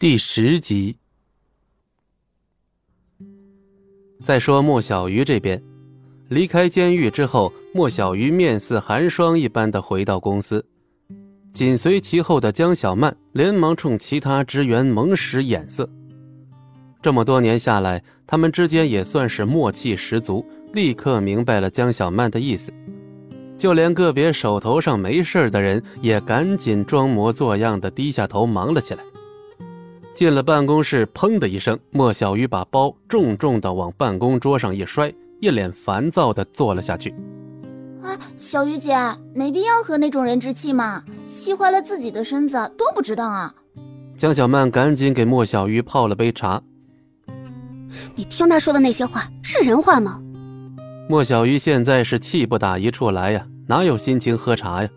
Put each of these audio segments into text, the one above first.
第十集。再说莫小鱼这边，离开监狱之后，莫小鱼面似寒霜一般的回到公司，紧随其后的江小曼连忙冲其他职员猛使眼色。这么多年下来，他们之间也算是默契十足，立刻明白了江小曼的意思。就连个别手头上没事的人，也赶紧装模作样的低下头忙了起来。进了办公室，砰的一声，莫小鱼把包重重的往办公桌上一摔，一脸烦躁的坐了下去。啊，小鱼姐，没必要和那种人置气嘛，气坏了自己的身子，多不值当啊！江小曼赶紧给莫小鱼泡了杯茶。你听他说的那些话是人话吗？莫小鱼现在是气不打一处来呀，哪有心情喝茶呀？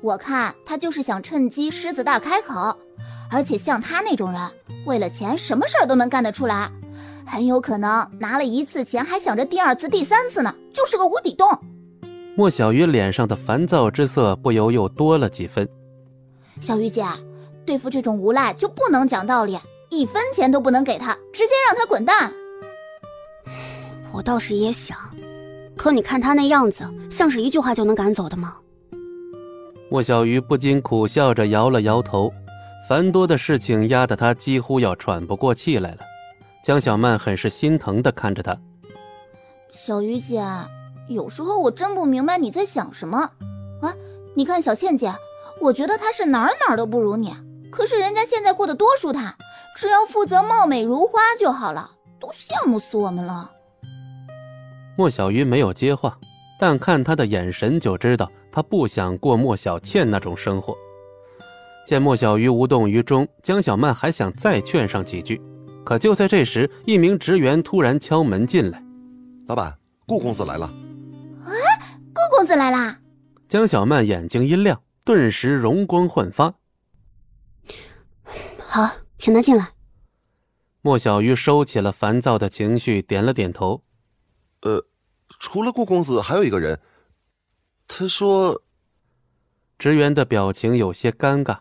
我看他就是想趁机狮子大开口。而且像他那种人，为了钱什么事儿都能干得出来，很有可能拿了一次钱还想着第二次、第三次呢，就是个无底洞。莫小鱼脸上的烦躁之色不由又多了几分。小鱼姐，对付这种无赖就不能讲道理，一分钱都不能给他，直接让他滚蛋。我倒是也想，可你看他那样子，像是一句话就能赶走的吗？莫小鱼不禁苦笑着摇了摇头。繁多的事情压得他几乎要喘不过气来了。江小曼很是心疼地看着他。小鱼姐，有时候我真不明白你在想什么。啊，你看小倩姐，我觉得她是哪儿哪儿都不如你，可是人家现在过得多舒坦，只要负责貌美如花就好了，都羡慕死我们了。莫小鱼没有接话，但看他的眼神就知道他不想过莫小倩那种生活。见莫小鱼无动于衷，江小曼还想再劝上几句，可就在这时，一名职员突然敲门进来：“老板，顾公子来了。”“啊，顾公子来啦！”江小曼眼睛一亮，顿时容光焕发。“好，请他进来。”莫小鱼收起了烦躁的情绪，点了点头。“呃，除了顾公子，还有一个人。他说。”职员的表情有些尴尬。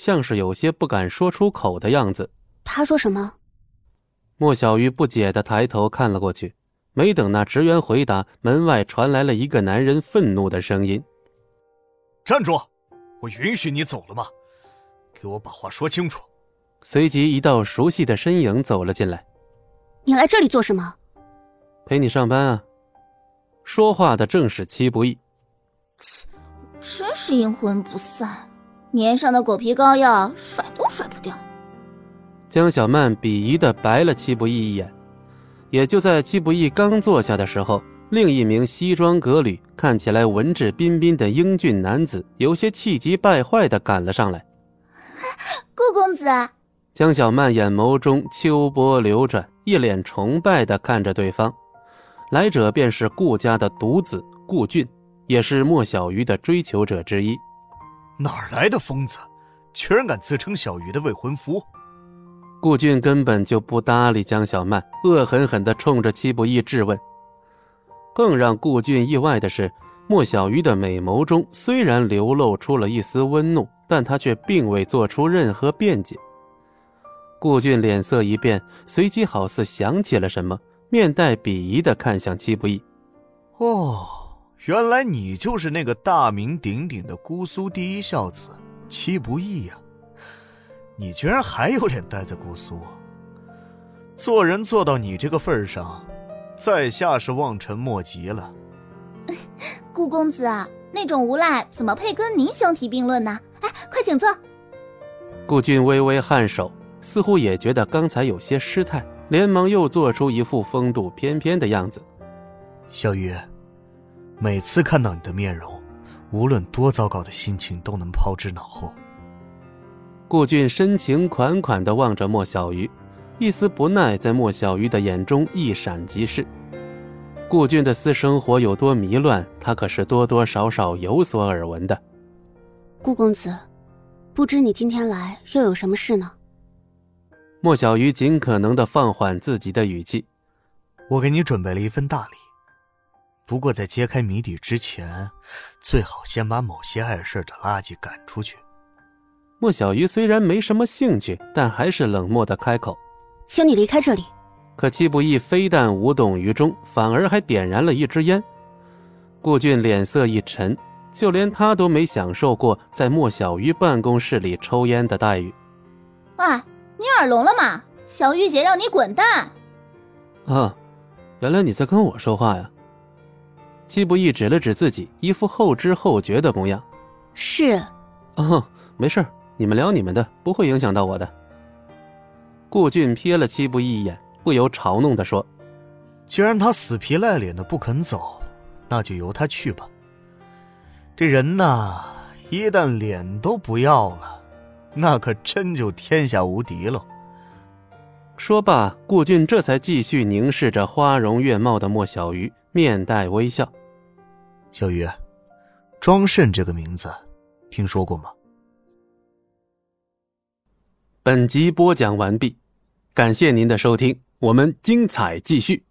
像是有些不敢说出口的样子。他说什么？莫小鱼不解的抬头看了过去，没等那职员回答，门外传来了一个男人愤怒的声音：“站住！我允许你走了吗？给我把话说清楚。”随即，一道熟悉的身影走了进来。“你来这里做什么？”“陪你上班啊。”说话的正是戚不义。真是阴魂不散。粘上的狗皮膏药，甩都甩不掉。江小曼鄙夷的白了戚不义一眼。也就在戚不义刚坐下的时候，另一名西装革履、看起来文质彬彬的英俊男子，有些气急败坏的赶了上来。顾公子，江小曼眼眸中秋波流转，一脸崇拜的看着对方。来者便是顾家的独子顾俊，也是莫小鱼的追求者之一。哪来的疯子，居然敢自称小鱼的未婚夫？顾俊根本就不搭理江小曼，恶狠狠地冲着戚不义质问。更让顾俊意外的是，莫小鱼的美眸中虽然流露出了一丝温怒，但他却并未做出任何辩解。顾俊脸色一变，随即好似想起了什么，面带鄙夷地看向戚不义。哦。原来你就是那个大名鼎鼎的姑苏第一孝子戚不义呀！你居然还有脸待在姑苏？做人做到你这个份上，在下是望尘莫及了。顾公子啊，那种无赖怎么配跟您相提并论呢？哎，快请坐。顾俊微微颔首，似乎也觉得刚才有些失态，连忙又做出一副风度翩翩的样子。小鱼。每次看到你的面容，无论多糟糕的心情都能抛之脑后。顾俊深情款款地望着莫小鱼，一丝不耐在莫小鱼的眼中一闪即逝。顾俊的私生活有多迷乱，他可是多多少少有所耳闻的。顾公子，不知你今天来又有什么事呢？莫小鱼尽可能地放缓自己的语气：“我给你准备了一份大礼。”不过，在揭开谜底之前，最好先把某些碍事的垃圾赶出去。莫小鱼虽然没什么兴趣，但还是冷漠的开口：“请你离开这里。”可戚不义非但无动于衷，反而还点燃了一支烟。顾俊脸色一沉，就连他都没享受过在莫小鱼办公室里抽烟的待遇。喂，你耳聋了吗？小玉姐让你滚蛋！啊，原来你在跟我说话呀！戚不易指了指自己，一副后知后觉的模样。是。哦，没事你们聊你们的，不会影响到我的。顾俊瞥了戚不易一眼，不由嘲弄的说：“既然他死皮赖脸的不肯走，那就由他去吧。这人呐，一旦脸都不要了，那可真就天下无敌了。”说罢，顾俊这才继续凝视着花容月貌的莫小鱼，面带微笑：“小鱼，庄慎这个名字，听说过吗？”本集播讲完毕，感谢您的收听，我们精彩继续。